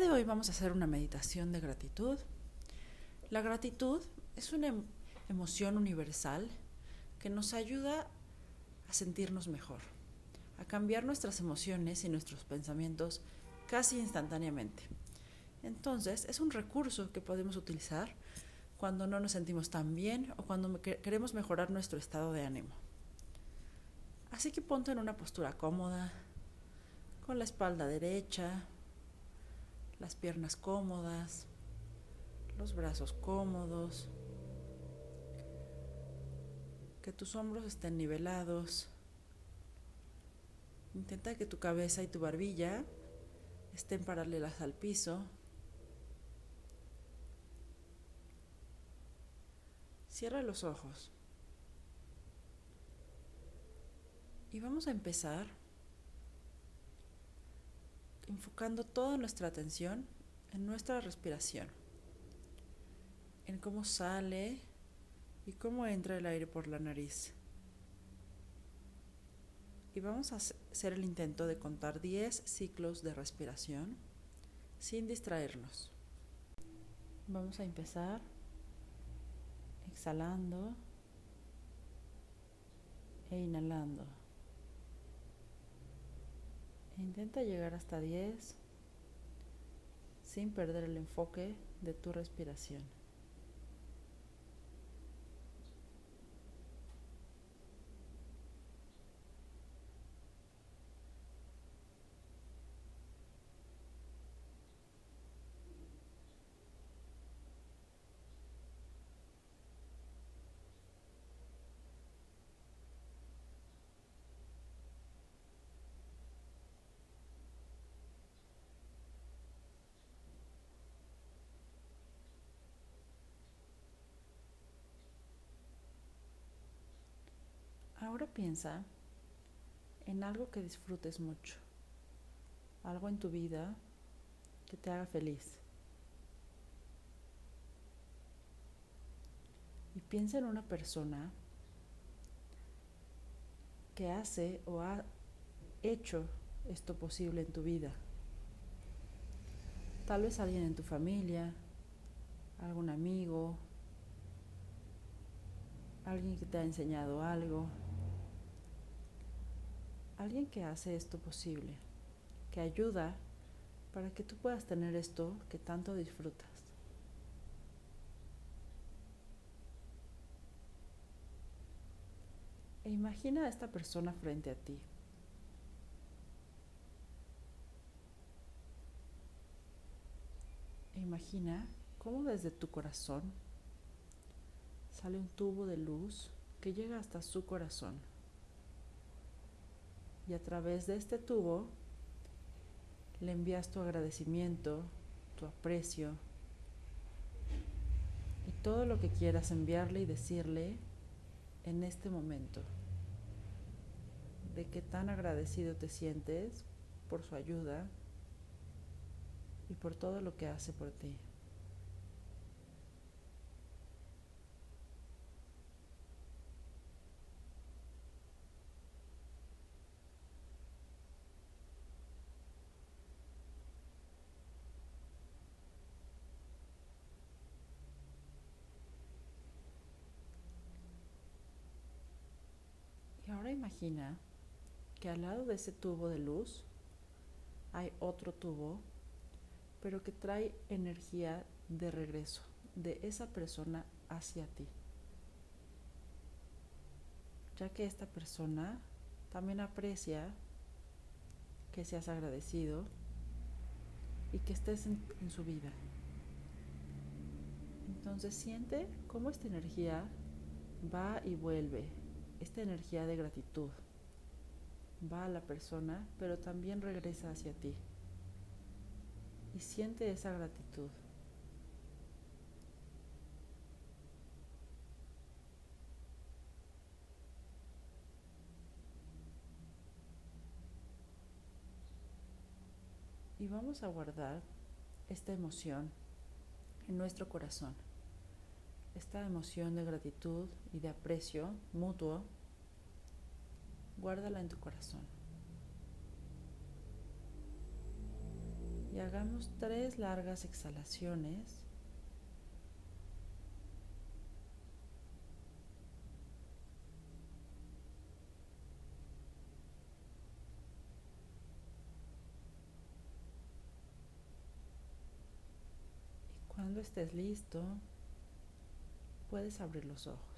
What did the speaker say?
de hoy vamos a hacer una meditación de gratitud. La gratitud es una em- emoción universal que nos ayuda a sentirnos mejor, a cambiar nuestras emociones y nuestros pensamientos casi instantáneamente. Entonces, es un recurso que podemos utilizar cuando no nos sentimos tan bien o cuando queremos mejorar nuestro estado de ánimo. Así que ponte en una postura cómoda, con la espalda derecha, las piernas cómodas, los brazos cómodos, que tus hombros estén nivelados. Intenta que tu cabeza y tu barbilla estén paralelas al piso. Cierra los ojos. Y vamos a empezar enfocando toda nuestra atención en nuestra respiración, en cómo sale y cómo entra el aire por la nariz. Y vamos a hacer el intento de contar 10 ciclos de respiración sin distraernos. Vamos a empezar exhalando e inhalando. Intenta llegar hasta 10 sin perder el enfoque de tu respiración. Ahora piensa en algo que disfrutes mucho, algo en tu vida que te haga feliz. Y piensa en una persona que hace o ha hecho esto posible en tu vida. Tal vez alguien en tu familia, algún amigo, alguien que te ha enseñado algo, alguien que hace esto posible, que ayuda para que tú puedas tener esto que tanto disfrutas. E imagina a esta persona frente a ti. E imagina cómo desde tu corazón sale un tubo de luz que llega hasta su corazón y a través de este tubo le envías tu agradecimiento, tu aprecio y todo lo que quieras enviarle y decirle en este momento. De qué tan agradecido te sientes por su ayuda y por todo lo que hace por ti. ahora imagina que al lado de ese tubo de luz hay otro tubo, pero que trae energía de regreso de esa persona hacia ti. Ya que esta persona también aprecia que seas agradecido y que estés en, en su vida. Entonces siente cómo esta energía va y vuelve esta energía de gratitud va a la persona, pero también regresa hacia ti. Y siente esa gratitud. Y vamos a guardar esta emoción en nuestro corazón esta emoción de gratitud y de aprecio mutuo, guárdala en tu corazón. Y hagamos tres largas exhalaciones. Cuando estés listo, puedes abrir los ojos.